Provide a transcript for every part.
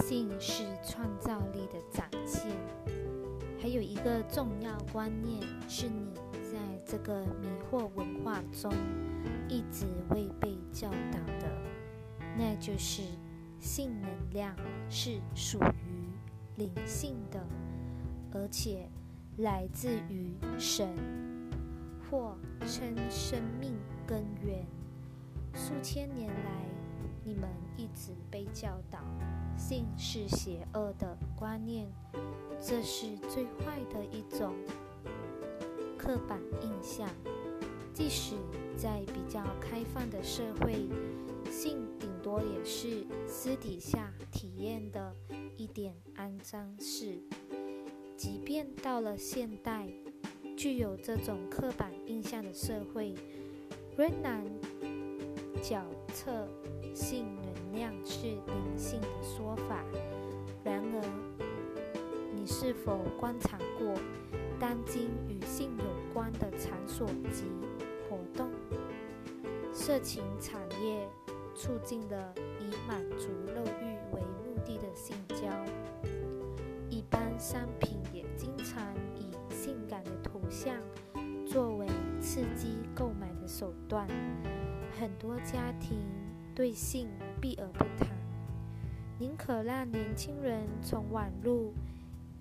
性是创造力的展现。还有一个重要观念是你在这个迷惑文化中一直未被教导的，那就是性能量是属于灵性的，而且来自于神，或称生命根源。数千年来，你们一直被教导性是邪恶的观念。这是最坏的一种刻板印象。即使在比较开放的社会，性顶多也是私底下体验的一点肮脏事。即便到了现代，具有这种刻板印象的社会，仍然脚测性量是灵性的说法。然而，你是否观察过当今与性有关的场所及活动？色情产业促进了以满足肉欲为目的的性交，一般商品也经常以性感的图像作为刺激购买的手段。很多家庭对性避而不谈，宁可让年轻人从网络。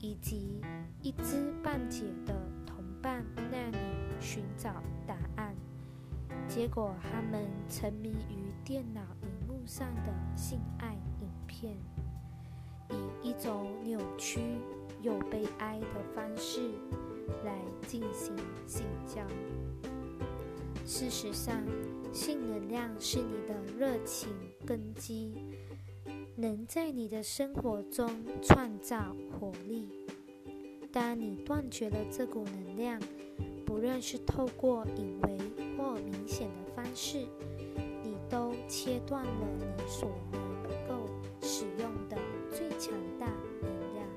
以及一知半解的同伴那里寻找答案，结果他们沉迷于电脑荧幕上的性爱影片，以一种扭曲又悲哀的方式来进行性交。事实上，性能量是你的热情根基。能在你的生活中创造活力。当你断绝了这股能量，不论是透过隐微或明显的方式，你都切断了你所能够使用的最强大能量。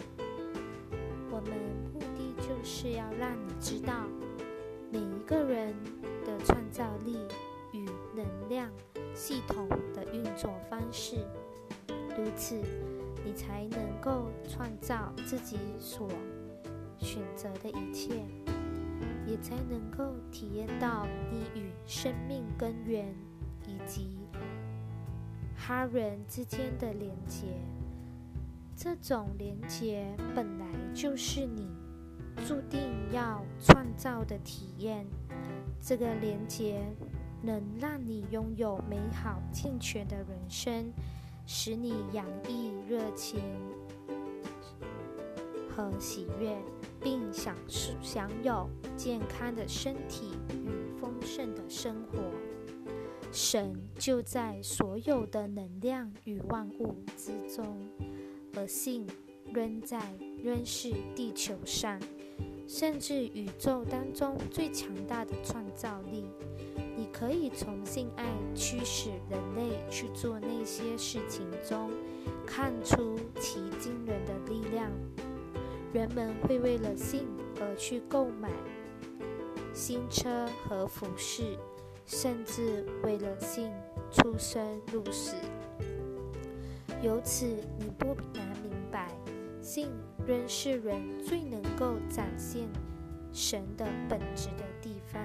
我们目的就是要让你知道，造力与能量系统的运作方式。如此，你才能够创造自己所选择的一切，也才能够体验到你与生命根源以及他人之间的连结。这种连结本来就是你注定要创造的体验。这个连结能让你拥有美好健全的人生。使你洋溢热情和喜悦，并享受享有健康的身体与丰盛的生活。神就在所有的能量与万物之中，而性仍在仍是地球上，甚至宇宙当中最强大的创造力。你可以从性爱驱使人类去做那些事情中，看出其惊人的力量。人们会为了性而去购买新车和服饰，甚至为了性出生入死。由此，你不难明白，性仍是人最能够展现神的本质的地方。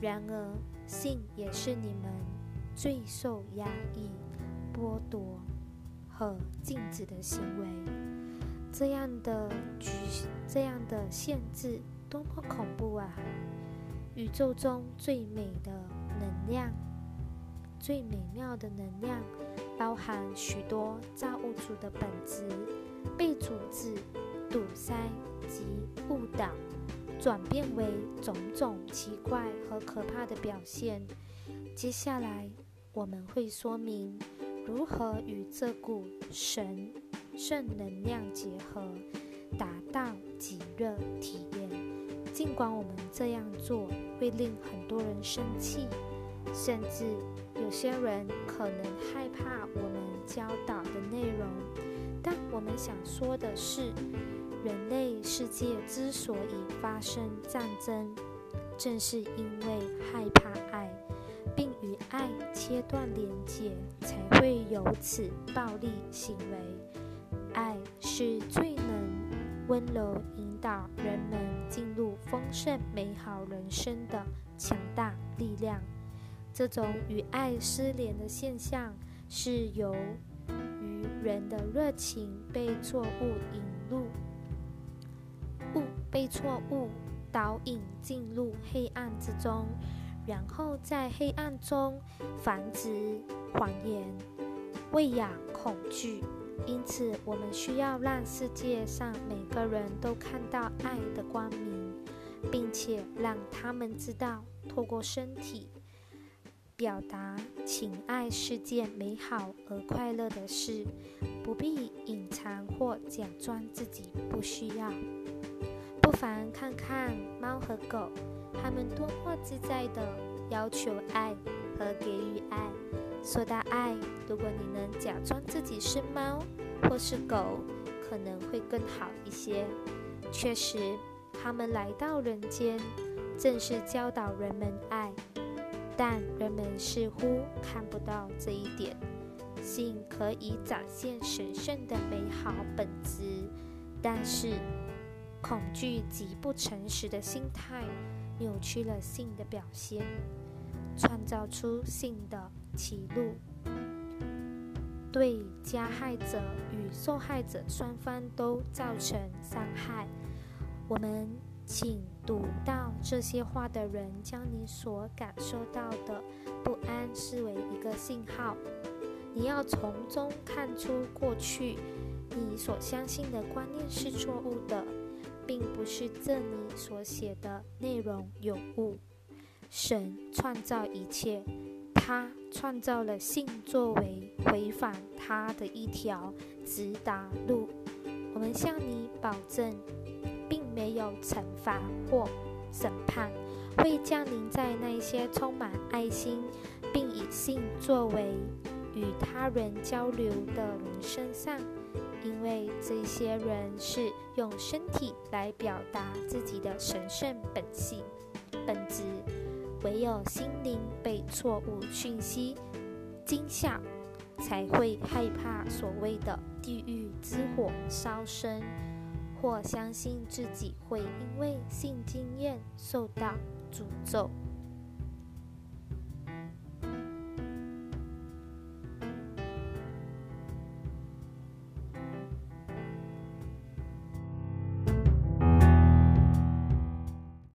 然而，性也是你们最受压抑、剥夺和禁止的行为。这样的局、这样的限制，多么恐怖啊！宇宙中最美的能量、最美妙的能量，包含许多造物主的本质，被阻止、堵塞及误导。转变为种种奇怪和可怕的表现。接下来，我们会说明如何与这股神圣能量结合，达到极热体验。尽管我们这样做会令很多人生气，甚至有些人可能害怕我们教导的内容，想说的是。人类世界之所以发生战争，正是因为害怕爱，并与爱切断连接，才会有此暴力行为。爱是最能温柔引导人们进入丰盛美好人生的强大力量。这种与爱失联的现象，是由人的热情被错误引入，误被错误导引进入黑暗之中。然后在黑暗中繁殖谎言，喂养恐惧。因此，我们需要让世界上每个人都看到爱的光明，并且让他们知道，透过身体表达情爱是件美好而快乐的事，不必隐藏或假装自己不需要。不妨看看猫和狗。它们多么自在的要求爱和给予爱。说到爱，如果你能假装自己是猫或是狗，可能会更好一些。确实，它们来到人间，正是教导人们爱，但人们似乎看不到这一点。性可以展现神圣的美好本质，但是恐惧及不诚实的心态。扭曲了性的表现，创造出性的歧路，对加害者与受害者双方都造成伤害。我们请读到这些话的人，将你所感受到的不安视为一个信号。你要从中看出，过去你所相信的观念是错误的。并不是这里所写的内容有误。神创造一切，他创造了性作为违反他的一条直达路。我们向你保证，没有惩罚或审判会降临在那些充满爱心并以性作为与他人交流的人身上。因为这些人是用身体来表达自己的神圣本性、本质，唯有心灵被错误讯息惊吓，才会害怕所谓的地狱之火烧身，或相信自己会因为性经验受到诅咒。